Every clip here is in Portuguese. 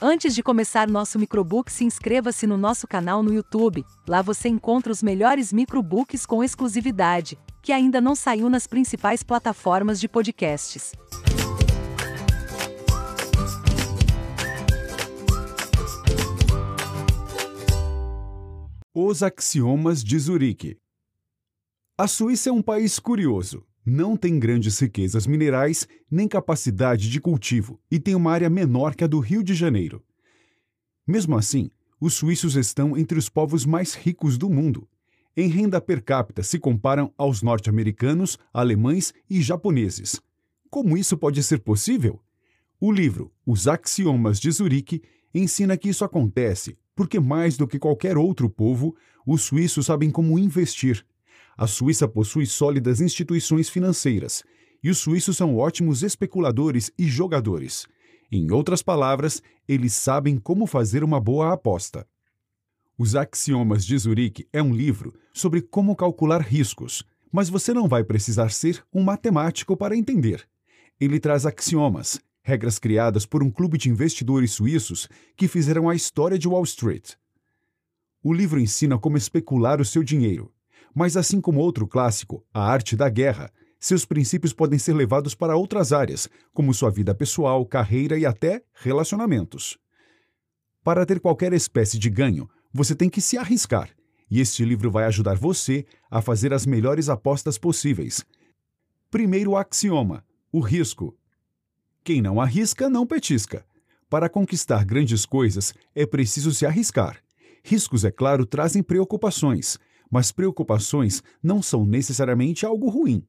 Antes de começar nosso microbook, se inscreva-se no nosso canal no YouTube. Lá você encontra os melhores microbooks com exclusividade, que ainda não saiu nas principais plataformas de podcasts. Os axiomas de Zurique. A Suíça é um país curioso. Não tem grandes riquezas minerais nem capacidade de cultivo e tem uma área menor que a do Rio de Janeiro. Mesmo assim, os suíços estão entre os povos mais ricos do mundo. Em renda per capita se comparam aos norte-americanos, alemães e japoneses. Como isso pode ser possível? O livro Os Axiomas de Zurique ensina que isso acontece porque, mais do que qualquer outro povo, os suíços sabem como investir a Suíça possui sólidas instituições financeiras e os suíços são ótimos especuladores e jogadores. Em outras palavras, eles sabem como fazer uma boa aposta. Os Axiomas de Zurique é um livro sobre como calcular riscos, mas você não vai precisar ser um matemático para entender. Ele traz axiomas, regras criadas por um clube de investidores suíços que fizeram a história de Wall Street. O livro ensina como especular o seu dinheiro, mas assim como outro clássico, A Arte da Guerra, seus princípios podem ser levados para outras áreas, como sua vida pessoal, carreira e até relacionamentos. Para ter qualquer espécie de ganho, você tem que se arriscar, e este livro vai ajudar você a fazer as melhores apostas possíveis. Primeiro axioma: o risco. Quem não arrisca, não petisca. Para conquistar grandes coisas, é preciso se arriscar. Riscos, é claro, trazem preocupações, mas preocupações não são necessariamente algo ruim.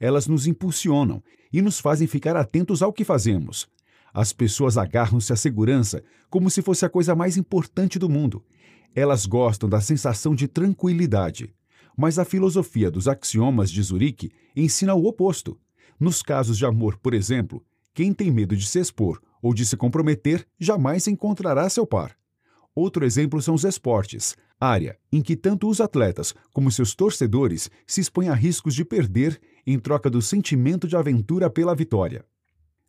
Elas nos impulsionam e nos fazem ficar atentos ao que fazemos. As pessoas agarram-se à segurança como se fosse a coisa mais importante do mundo. Elas gostam da sensação de tranquilidade. Mas a filosofia dos axiomas de Zurique ensina o oposto. Nos casos de amor, por exemplo, quem tem medo de se expor ou de se comprometer jamais encontrará seu par. Outro exemplo são os esportes, área em que tanto os atletas como seus torcedores se expõem a riscos de perder em troca do sentimento de aventura pela vitória.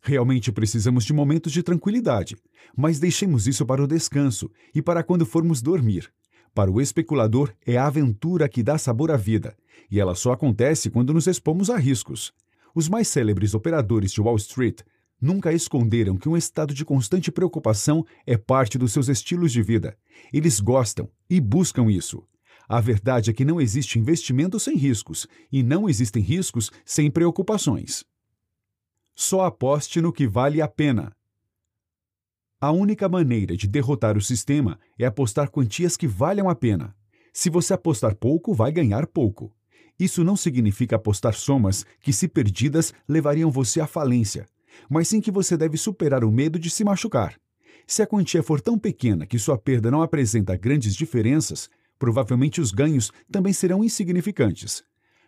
Realmente precisamos de momentos de tranquilidade, mas deixemos isso para o descanso e para quando formos dormir. Para o especulador, é a aventura que dá sabor à vida, e ela só acontece quando nos expomos a riscos. Os mais célebres operadores de Wall Street nunca esconderam que um estado de constante preocupação é parte dos seus estilos de vida. Eles gostam e buscam isso. A verdade é que não existe investimento sem riscos e não existem riscos sem preocupações. Só aposte no que vale a pena. A única maneira de derrotar o sistema é apostar quantias que valham a pena. Se você apostar pouco, vai ganhar pouco. Isso não significa apostar somas que, se perdidas, levariam você à falência mas sim que você deve superar o medo de se machucar. Se a quantia for tão pequena que sua perda não apresenta grandes diferenças, provavelmente os ganhos também serão insignificantes.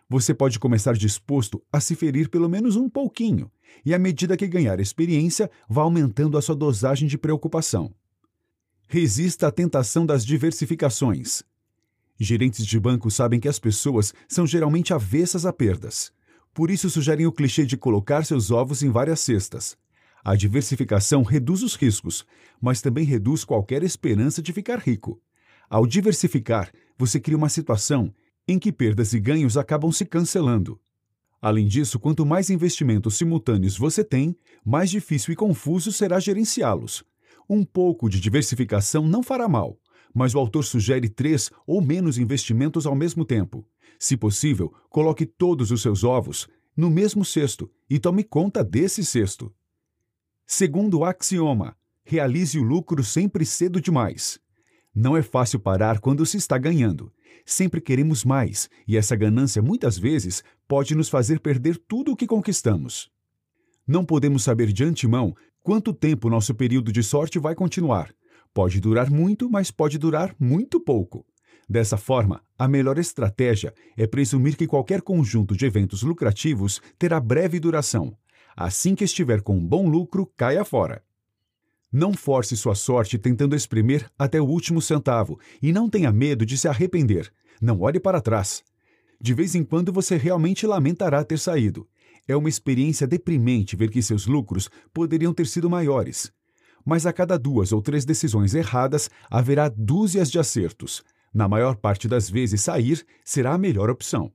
Você pode começar disposto a se ferir pelo menos um pouquinho, e à medida que ganhar experiência, vá aumentando a sua dosagem de preocupação. Resista à tentação das diversificações. Gerentes de banco sabem que as pessoas são geralmente avessas a perdas. Por isso sugerem o clichê de colocar seus ovos em várias cestas. A diversificação reduz os riscos, mas também reduz qualquer esperança de ficar rico. Ao diversificar, você cria uma situação em que perdas e ganhos acabam se cancelando. Além disso, quanto mais investimentos simultâneos você tem, mais difícil e confuso será gerenciá-los. Um pouco de diversificação não fará mal, mas o autor sugere três ou menos investimentos ao mesmo tempo. Se possível, coloque todos os seus ovos no mesmo cesto e tome conta desse cesto. Segundo axioma, realize o lucro sempre cedo demais. Não é fácil parar quando se está ganhando. Sempre queremos mais, e essa ganância muitas vezes pode nos fazer perder tudo o que conquistamos. Não podemos saber de antemão quanto tempo nosso período de sorte vai continuar. Pode durar muito, mas pode durar muito pouco. Dessa forma, a melhor estratégia é presumir que qualquer conjunto de eventos lucrativos terá breve duração. Assim que estiver com um bom lucro, caia fora. Não force sua sorte tentando exprimir até o último centavo e não tenha medo de se arrepender. Não olhe para trás. De vez em quando você realmente lamentará ter saído. É uma experiência deprimente ver que seus lucros poderiam ter sido maiores. mas a cada duas ou três decisões erradas haverá dúzias de acertos. Na maior parte das vezes, sair será a melhor opção.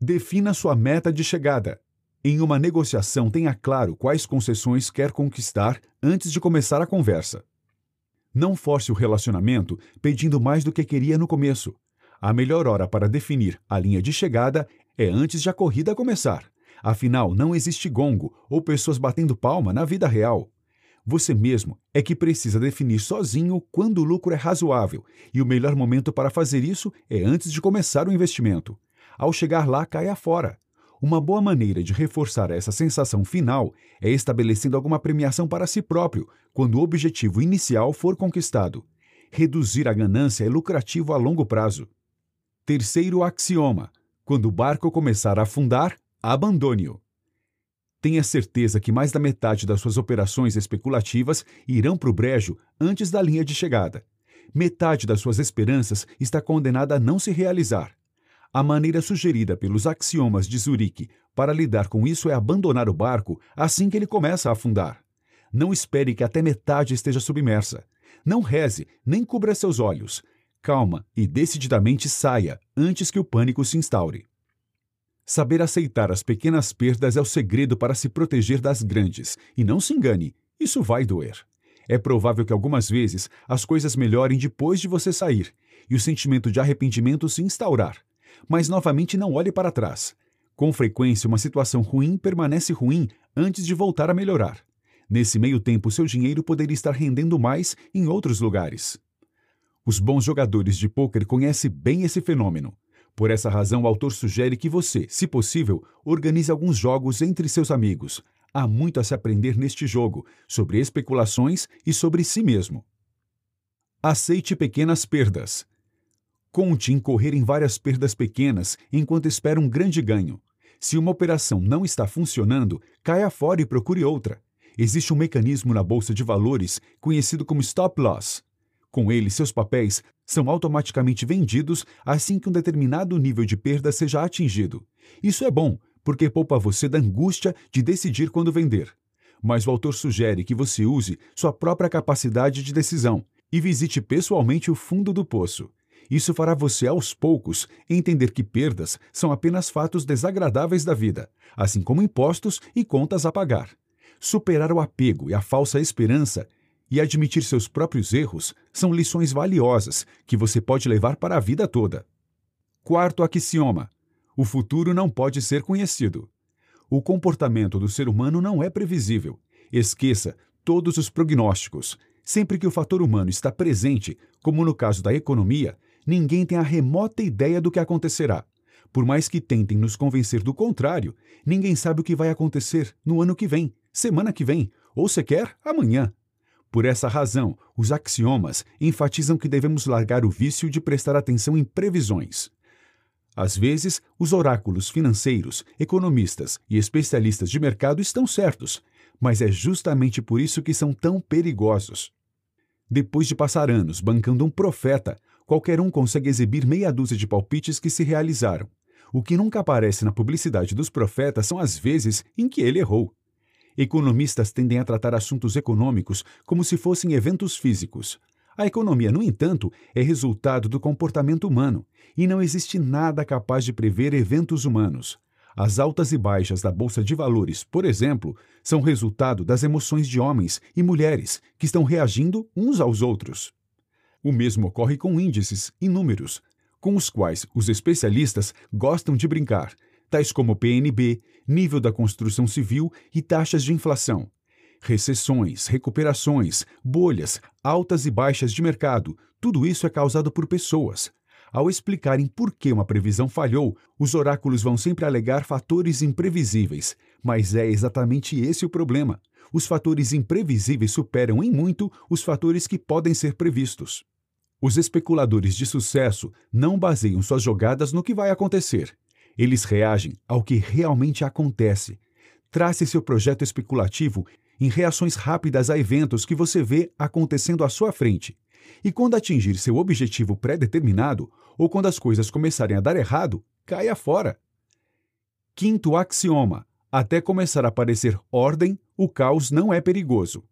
Defina sua meta de chegada. Em uma negociação, tenha claro quais concessões quer conquistar antes de começar a conversa. Não force o relacionamento pedindo mais do que queria no começo. A melhor hora para definir a linha de chegada é antes de a corrida começar. Afinal, não existe gongo ou pessoas batendo palma na vida real. Você mesmo é que precisa definir sozinho quando o lucro é razoável, e o melhor momento para fazer isso é antes de começar o investimento. Ao chegar lá, caia fora. Uma boa maneira de reforçar essa sensação final é estabelecendo alguma premiação para si próprio quando o objetivo inicial for conquistado. Reduzir a ganância é lucrativo a longo prazo. Terceiro axioma: quando o barco começar a afundar, abandone-o. Tenha certeza que mais da metade das suas operações especulativas irão para o brejo antes da linha de chegada. Metade das suas esperanças está condenada a não se realizar. A maneira sugerida pelos axiomas de Zurique para lidar com isso é abandonar o barco assim que ele começa a afundar. Não espere que até metade esteja submersa. Não reze, nem cubra seus olhos. Calma e decididamente saia antes que o pânico se instaure. Saber aceitar as pequenas perdas é o segredo para se proteger das grandes. E não se engane, isso vai doer. É provável que algumas vezes as coisas melhorem depois de você sair e o sentimento de arrependimento se instaurar. Mas novamente não olhe para trás. Com frequência, uma situação ruim permanece ruim antes de voltar a melhorar. Nesse meio tempo, seu dinheiro poderia estar rendendo mais em outros lugares. Os bons jogadores de pôquer conhecem bem esse fenômeno. Por essa razão, o autor sugere que você, se possível, organize alguns jogos entre seus amigos. Há muito a se aprender neste jogo, sobre especulações e sobre si mesmo. Aceite pequenas perdas. Conte em correr em várias perdas pequenas enquanto espera um grande ganho. Se uma operação não está funcionando, caia fora e procure outra. Existe um mecanismo na bolsa de valores conhecido como stop loss. Com ele, seus papéis são automaticamente vendidos assim que um determinado nível de perda seja atingido. Isso é bom, porque poupa você da angústia de decidir quando vender. Mas o autor sugere que você use sua própria capacidade de decisão e visite pessoalmente o fundo do poço. Isso fará você, aos poucos, entender que perdas são apenas fatos desagradáveis da vida, assim como impostos e contas a pagar. Superar o apego e a falsa esperança e admitir seus próprios erros são lições valiosas que você pode levar para a vida toda. Quarto axioma: o futuro não pode ser conhecido. O comportamento do ser humano não é previsível. Esqueça todos os prognósticos. Sempre que o fator humano está presente, como no caso da economia, ninguém tem a remota ideia do que acontecerá. Por mais que tentem nos convencer do contrário, ninguém sabe o que vai acontecer no ano que vem, semana que vem, ou sequer amanhã. Por essa razão, os axiomas enfatizam que devemos largar o vício de prestar atenção em previsões. Às vezes, os oráculos financeiros, economistas e especialistas de mercado estão certos, mas é justamente por isso que são tão perigosos. Depois de passar anos bancando um profeta, qualquer um consegue exibir meia dúzia de palpites que se realizaram. O que nunca aparece na publicidade dos profetas são as vezes em que ele errou. Economistas tendem a tratar assuntos econômicos como se fossem eventos físicos. A economia, no entanto, é resultado do comportamento humano, e não existe nada capaz de prever eventos humanos. As altas e baixas da bolsa de valores, por exemplo, são resultado das emoções de homens e mulheres que estão reagindo uns aos outros. O mesmo ocorre com índices e números, com os quais os especialistas gostam de brincar, tais como PNB, nível da construção civil e taxas de inflação. Recessões, recuperações, bolhas, altas e baixas de mercado, tudo isso é causado por pessoas. Ao explicarem por que uma previsão falhou, os oráculos vão sempre alegar fatores imprevisíveis, mas é exatamente esse o problema. Os fatores imprevisíveis superam em muito os fatores que podem ser previstos. Os especuladores de sucesso não baseiam suas jogadas no que vai acontecer. Eles reagem ao que realmente acontece. Trace seu projeto especulativo em reações rápidas a eventos que você vê acontecendo à sua frente. E quando atingir seu objetivo pré-determinado, ou quando as coisas começarem a dar errado, caia fora. Quinto axioma: até começar a aparecer ordem, o caos não é perigoso.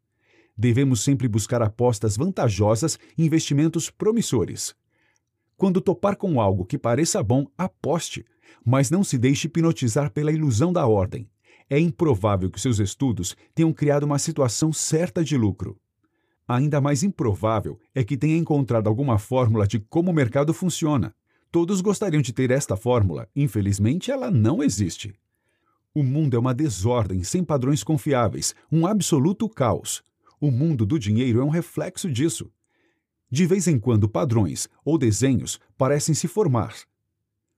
Devemos sempre buscar apostas vantajosas e investimentos promissores. Quando topar com algo que pareça bom, aposte, mas não se deixe hipnotizar pela ilusão da ordem. É improvável que seus estudos tenham criado uma situação certa de lucro. Ainda mais improvável é que tenha encontrado alguma fórmula de como o mercado funciona. Todos gostariam de ter esta fórmula, infelizmente ela não existe. O mundo é uma desordem sem padrões confiáveis, um absoluto caos. O mundo do dinheiro é um reflexo disso. De vez em quando, padrões ou desenhos parecem se formar.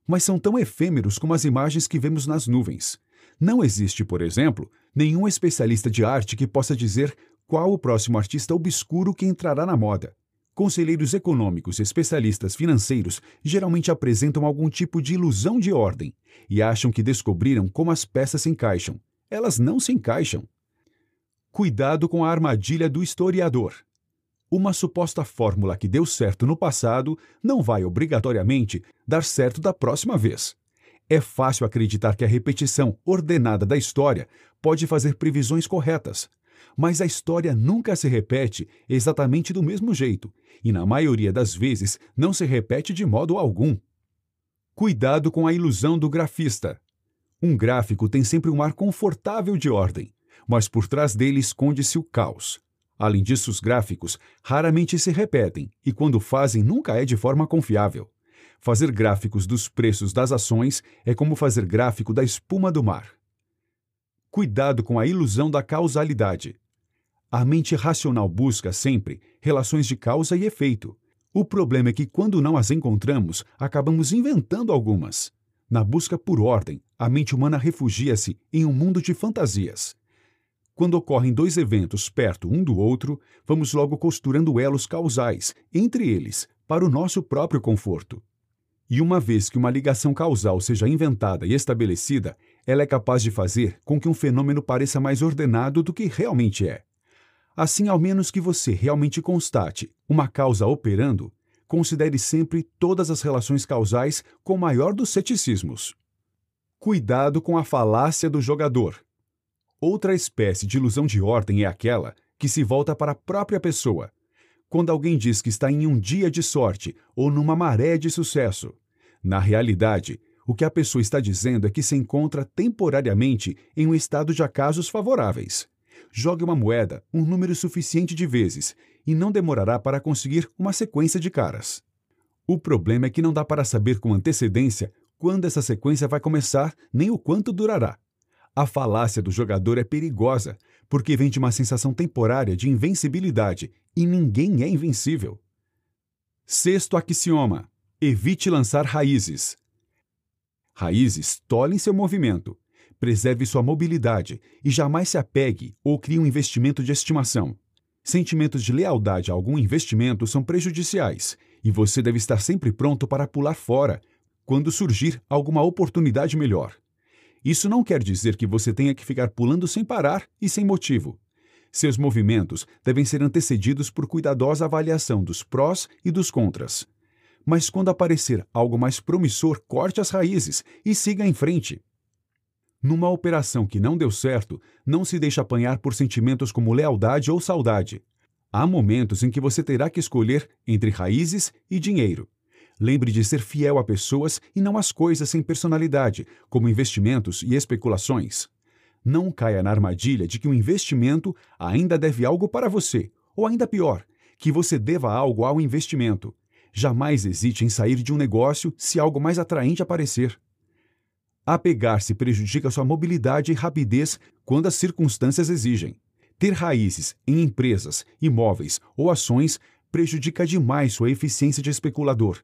Mas são tão efêmeros como as imagens que vemos nas nuvens. Não existe, por exemplo, nenhum especialista de arte que possa dizer qual o próximo artista obscuro que entrará na moda. Conselheiros econômicos e especialistas financeiros geralmente apresentam algum tipo de ilusão de ordem e acham que descobriram como as peças se encaixam. Elas não se encaixam. Cuidado com a armadilha do historiador. Uma suposta fórmula que deu certo no passado não vai obrigatoriamente dar certo da próxima vez. É fácil acreditar que a repetição ordenada da história pode fazer previsões corretas, mas a história nunca se repete exatamente do mesmo jeito, e na maioria das vezes não se repete de modo algum. Cuidado com a ilusão do grafista. Um gráfico tem sempre um ar confortável de ordem, mas por trás dele esconde-se o caos. Além disso, os gráficos raramente se repetem e, quando fazem, nunca é de forma confiável. Fazer gráficos dos preços das ações é como fazer gráfico da espuma do mar. Cuidado com a ilusão da causalidade. A mente racional busca sempre relações de causa e efeito. O problema é que, quando não as encontramos, acabamos inventando algumas. Na busca por ordem, a mente humana refugia-se em um mundo de fantasias. Quando ocorrem dois eventos perto um do outro, vamos logo costurando elos causais entre eles, para o nosso próprio conforto. E uma vez que uma ligação causal seja inventada e estabelecida, ela é capaz de fazer com que um fenômeno pareça mais ordenado do que realmente é. Assim, ao menos que você realmente constate uma causa operando, considere sempre todas as relações causais com o maior dos ceticismos. Cuidado com a falácia do jogador. Outra espécie de ilusão de ordem é aquela que se volta para a própria pessoa. Quando alguém diz que está em um dia de sorte ou numa maré de sucesso, na realidade, o que a pessoa está dizendo é que se encontra temporariamente em um estado de acasos favoráveis. Jogue uma moeda um número suficiente de vezes e não demorará para conseguir uma sequência de caras. O problema é que não dá para saber com antecedência quando essa sequência vai começar nem o quanto durará. A falácia do jogador é perigosa, porque vem de uma sensação temporária de invencibilidade e ninguém é invencível. Sexto axioma: evite lançar raízes. Raízes tolhem seu movimento, preserve sua mobilidade e jamais se apegue ou crie um investimento de estimação. Sentimentos de lealdade a algum investimento são prejudiciais e você deve estar sempre pronto para pular fora quando surgir alguma oportunidade melhor. Isso não quer dizer que você tenha que ficar pulando sem parar e sem motivo. Seus movimentos devem ser antecedidos por cuidadosa avaliação dos prós e dos contras. Mas quando aparecer algo mais promissor, corte as raízes e siga em frente. Numa operação que não deu certo, não se deixe apanhar por sentimentos como lealdade ou saudade. Há momentos em que você terá que escolher entre raízes e dinheiro. Lembre de ser fiel a pessoas e não às coisas sem personalidade, como investimentos e especulações. Não caia na armadilha de que o investimento ainda deve algo para você, ou ainda pior, que você deva algo ao investimento. Jamais hesite em sair de um negócio se algo mais atraente aparecer. Apegar-se prejudica sua mobilidade e rapidez quando as circunstâncias exigem. Ter raízes em empresas, imóveis ou ações prejudica demais sua eficiência de especulador.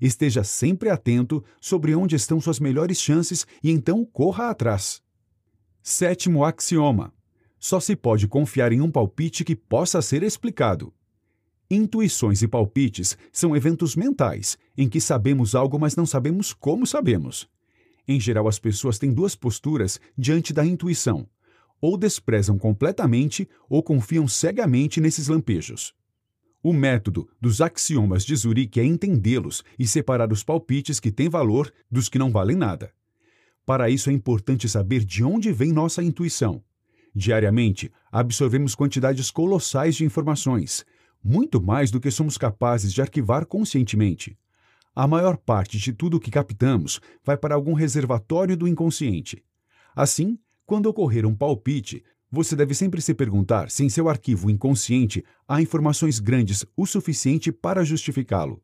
Esteja sempre atento sobre onde estão suas melhores chances e então corra atrás. Sétimo axioma: só se pode confiar em um palpite que possa ser explicado. Intuições e palpites são eventos mentais em que sabemos algo, mas não sabemos como sabemos. Em geral, as pessoas têm duas posturas diante da intuição: ou desprezam completamente ou confiam cegamente nesses lampejos. O método dos axiomas de Zurique é entendê-los e separar os palpites que têm valor dos que não valem nada. Para isso é importante saber de onde vem nossa intuição. Diariamente, absorvemos quantidades colossais de informações, muito mais do que somos capazes de arquivar conscientemente. A maior parte de tudo o que captamos vai para algum reservatório do inconsciente. Assim, quando ocorrer um palpite, você deve sempre se perguntar se em seu arquivo inconsciente há informações grandes o suficiente para justificá-lo.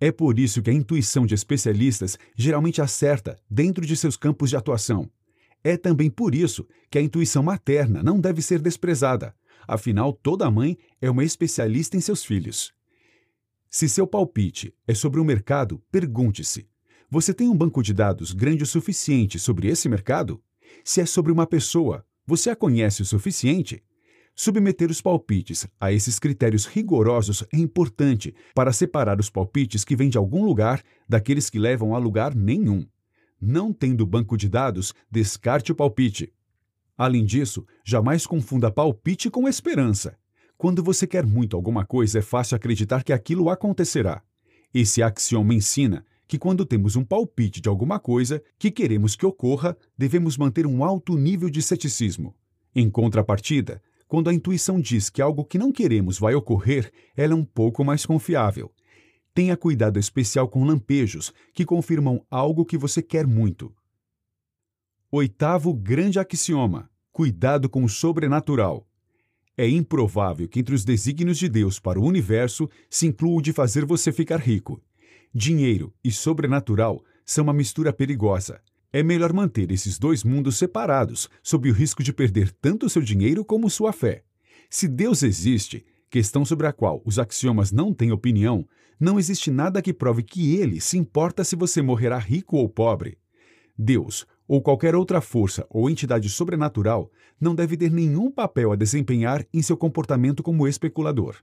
É por isso que a intuição de especialistas geralmente acerta dentro de seus campos de atuação. É também por isso que a intuição materna não deve ser desprezada, afinal, toda mãe é uma especialista em seus filhos. Se seu palpite é sobre o um mercado, pergunte-se: você tem um banco de dados grande o suficiente sobre esse mercado? Se é sobre uma pessoa, você a conhece o suficiente? Submeter os palpites a esses critérios rigorosos é importante para separar os palpites que vêm de algum lugar daqueles que levam a lugar nenhum. Não tendo banco de dados, descarte o palpite. Além disso, jamais confunda palpite com esperança. Quando você quer muito alguma coisa, é fácil acreditar que aquilo acontecerá. Esse axioma ensina que quando temos um palpite de alguma coisa que queremos que ocorra, devemos manter um alto nível de ceticismo. Em contrapartida, quando a intuição diz que algo que não queremos vai ocorrer, ela é um pouco mais confiável. Tenha cuidado especial com lampejos que confirmam algo que você quer muito. Oitavo grande axioma: cuidado com o sobrenatural. É improvável que entre os desígnios de Deus para o universo se inclua o de fazer você ficar rico. Dinheiro e sobrenatural são uma mistura perigosa. É melhor manter esses dois mundos separados, sob o risco de perder tanto seu dinheiro como sua fé. Se Deus existe, questão sobre a qual os axiomas não têm opinião, não existe nada que prove que ele se importa se você morrerá rico ou pobre. Deus, ou qualquer outra força ou entidade sobrenatural, não deve ter nenhum papel a desempenhar em seu comportamento como especulador.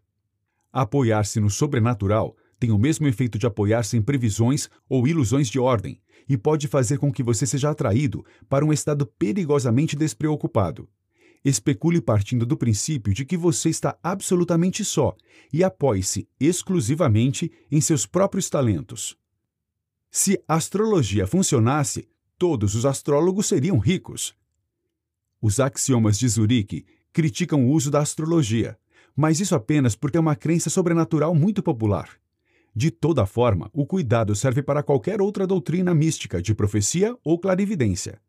Apoiar-se no sobrenatural tem o mesmo efeito de apoiar-se em previsões ou ilusões de ordem, e pode fazer com que você seja atraído para um estado perigosamente despreocupado. Especule partindo do princípio de que você está absolutamente só e apoie-se exclusivamente em seus próprios talentos. Se a astrologia funcionasse, todos os astrólogos seriam ricos. Os axiomas de Zurique criticam o uso da astrologia, mas isso apenas porque é uma crença sobrenatural muito popular. De toda forma, o cuidado serve para qualquer outra doutrina mística de profecia ou clarividência.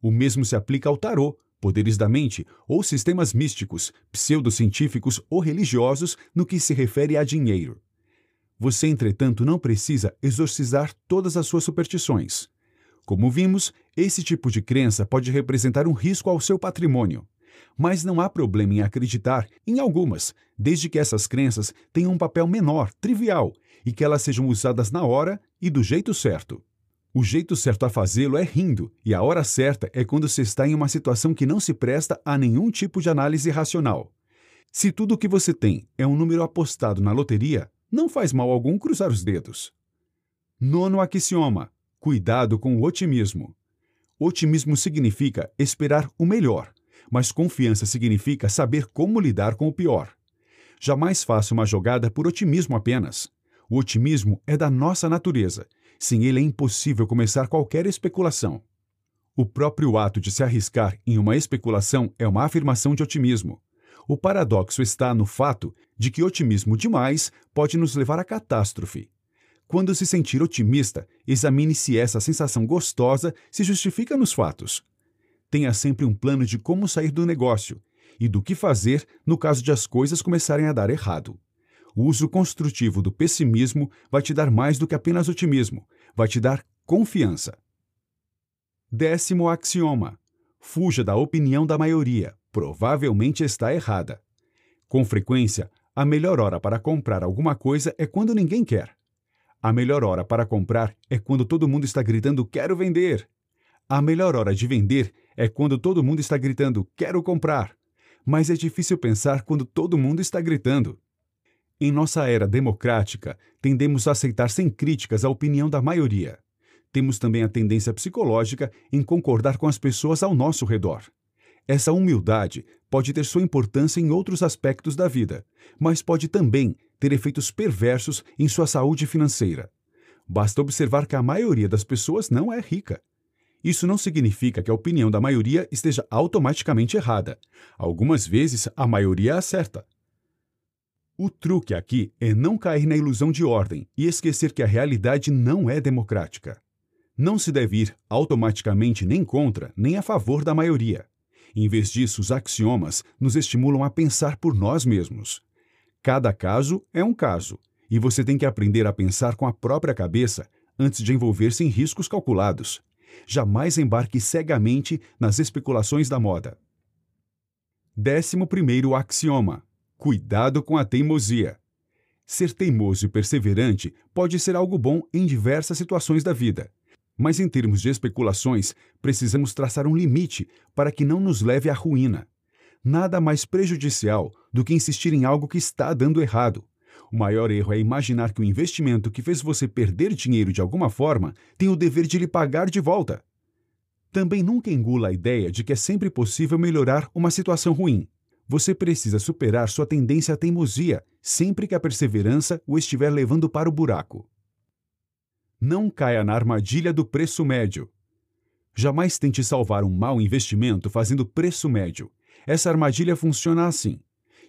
O mesmo se aplica ao tarô, poderes da mente ou sistemas místicos, pseudocientíficos ou religiosos no que se refere a dinheiro. Você, entretanto, não precisa exorcizar todas as suas superstições. Como vimos, esse tipo de crença pode representar um risco ao seu patrimônio. Mas não há problema em acreditar em algumas, desde que essas crenças tenham um papel menor, trivial, e que elas sejam usadas na hora e do jeito certo. O jeito certo a fazê-lo é rindo, e a hora certa é quando se está em uma situação que não se presta a nenhum tipo de análise racional. Se tudo o que você tem é um número apostado na loteria, não faz mal algum cruzar os dedos. Nono axioma: cuidado com o otimismo. Otimismo significa esperar o melhor, mas confiança significa saber como lidar com o pior. Jamais faça uma jogada por otimismo apenas. O otimismo é da nossa natureza. Sem ele é impossível começar qualquer especulação. O próprio ato de se arriscar em uma especulação é uma afirmação de otimismo. O paradoxo está no fato de que otimismo demais pode nos levar à catástrofe. Quando se sentir otimista, examine se essa sensação gostosa se justifica nos fatos. Tenha sempre um plano de como sair do negócio e do que fazer no caso de as coisas começarem a dar errado. O uso construtivo do pessimismo vai te dar mais do que apenas otimismo, vai te dar confiança. Décimo axioma: fuja da opinião da maioria, provavelmente está errada. Com frequência, a melhor hora para comprar alguma coisa é quando ninguém quer. A melhor hora para comprar é quando todo mundo está gritando quero vender. A melhor hora de vender é quando todo mundo está gritando quero comprar. Mas é difícil pensar quando todo mundo está gritando. Em nossa era democrática, tendemos a aceitar sem críticas a opinião da maioria. Temos também a tendência psicológica em concordar com as pessoas ao nosso redor. Essa humildade pode ter sua importância em outros aspectos da vida, mas pode também ter efeitos perversos em sua saúde financeira. Basta observar que a maioria das pessoas não é rica. Isso não significa que a opinião da maioria esteja automaticamente errada. Algumas vezes a maioria acerta. O truque aqui é não cair na ilusão de ordem e esquecer que a realidade não é democrática. Não se deve ir automaticamente nem contra nem a favor da maioria. Em vez disso, os axiomas nos estimulam a pensar por nós mesmos. Cada caso é um caso, e você tem que aprender a pensar com a própria cabeça antes de envolver-se em riscos calculados. Jamais embarque cegamente nas especulações da moda. Décimo primeiro axioma: cuidado com a teimosia. Ser teimoso e perseverante pode ser algo bom em diversas situações da vida. Mas em termos de especulações, precisamos traçar um limite para que não nos leve à ruína. Nada mais prejudicial do que insistir em algo que está dando errado. O maior erro é imaginar que o investimento que fez você perder dinheiro de alguma forma tem o dever de lhe pagar de volta. Também nunca engula a ideia de que é sempre possível melhorar uma situação ruim. Você precisa superar sua tendência à teimosia sempre que a perseverança o estiver levando para o buraco. Não caia na armadilha do preço médio. Jamais tente salvar um mau investimento fazendo preço médio. Essa armadilha funciona assim.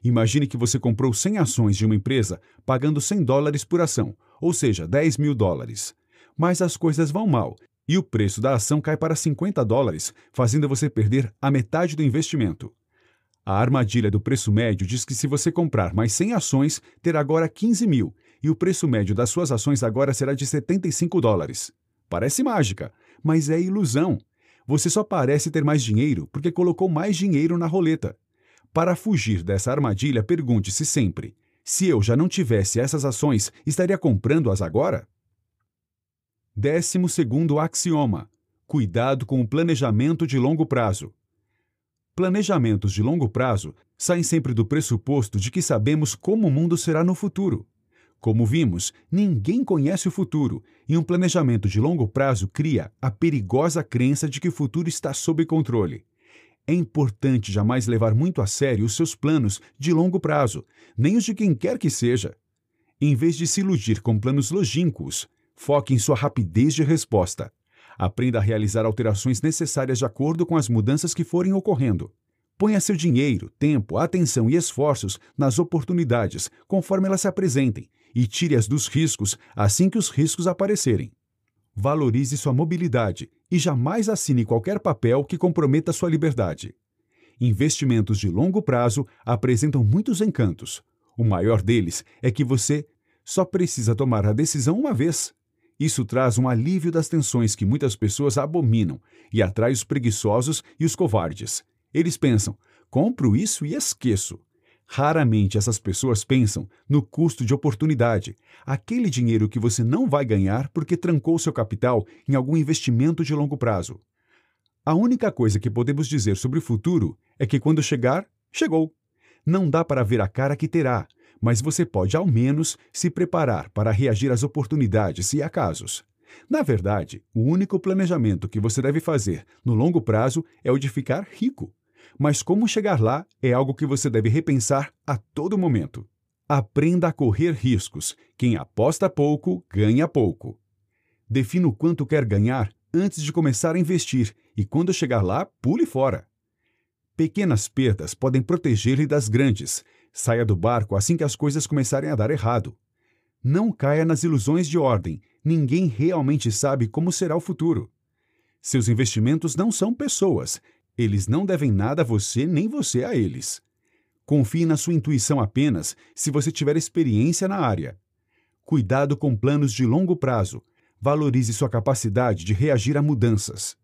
Imagine que você comprou 100 ações de uma empresa pagando 100 dólares por ação, ou seja, 10 mil dólares. Mas as coisas vão mal e o preço da ação cai para 50 dólares, fazendo você perder a metade do investimento. A armadilha do preço médio diz que se você comprar mais 100 ações, terá agora 15 mil e o preço médio das suas ações agora será de 75 dólares. Parece mágica, mas é ilusão. Você só parece ter mais dinheiro porque colocou mais dinheiro na roleta. Para fugir dessa armadilha, pergunte-se sempre: se eu já não tivesse essas ações, estaria comprando-as agora? Décimo segundo axioma: cuidado com o planejamento de longo prazo. Planejamentos de longo prazo saem sempre do pressuposto de que sabemos como o mundo será no futuro. Como vimos, ninguém conhece o futuro, e um planejamento de longo prazo cria a perigosa crença de que o futuro está sob controle. É importante jamais levar muito a sério os seus planos de longo prazo, nem os de quem quer que seja. Em vez de se iludir com planos longínquos, foque em sua rapidez de resposta. Aprenda a realizar alterações necessárias de acordo com as mudanças que forem ocorrendo. Ponha seu dinheiro, tempo, atenção e esforços nas oportunidades, conforme elas se apresentem, e tire-as dos riscos assim que os riscos aparecerem. Valorize sua mobilidade e jamais assine qualquer papel que comprometa sua liberdade. Investimentos de longo prazo apresentam muitos encantos. O maior deles é que você só precisa tomar a decisão uma vez. Isso traz um alívio das tensões que muitas pessoas abominam e atrai os preguiçosos e os covardes. Eles pensam: compro isso e esqueço. Raramente essas pessoas pensam no custo de oportunidade, aquele dinheiro que você não vai ganhar porque trancou seu capital em algum investimento de longo prazo. A única coisa que podemos dizer sobre o futuro é que quando chegar, chegou. Não dá para ver a cara que terá, mas você pode ao menos se preparar para reagir às oportunidades e acasos. Na verdade, o único planejamento que você deve fazer no longo prazo é o de ficar rico mas como chegar lá é algo que você deve repensar a todo momento. Aprenda a correr riscos. Quem aposta pouco, ganha pouco. Defina o quanto quer ganhar antes de começar a investir e, quando chegar lá, pule fora. Pequenas perdas podem proteger-lhe das grandes. Saia do barco assim que as coisas começarem a dar errado. Não caia nas ilusões de ordem. Ninguém realmente sabe como será o futuro. Seus investimentos não são pessoas, eles não devem nada a você nem você a eles. Confie na sua intuição apenas se você tiver experiência na área. Cuidado com planos de longo prazo. Valorize sua capacidade de reagir a mudanças.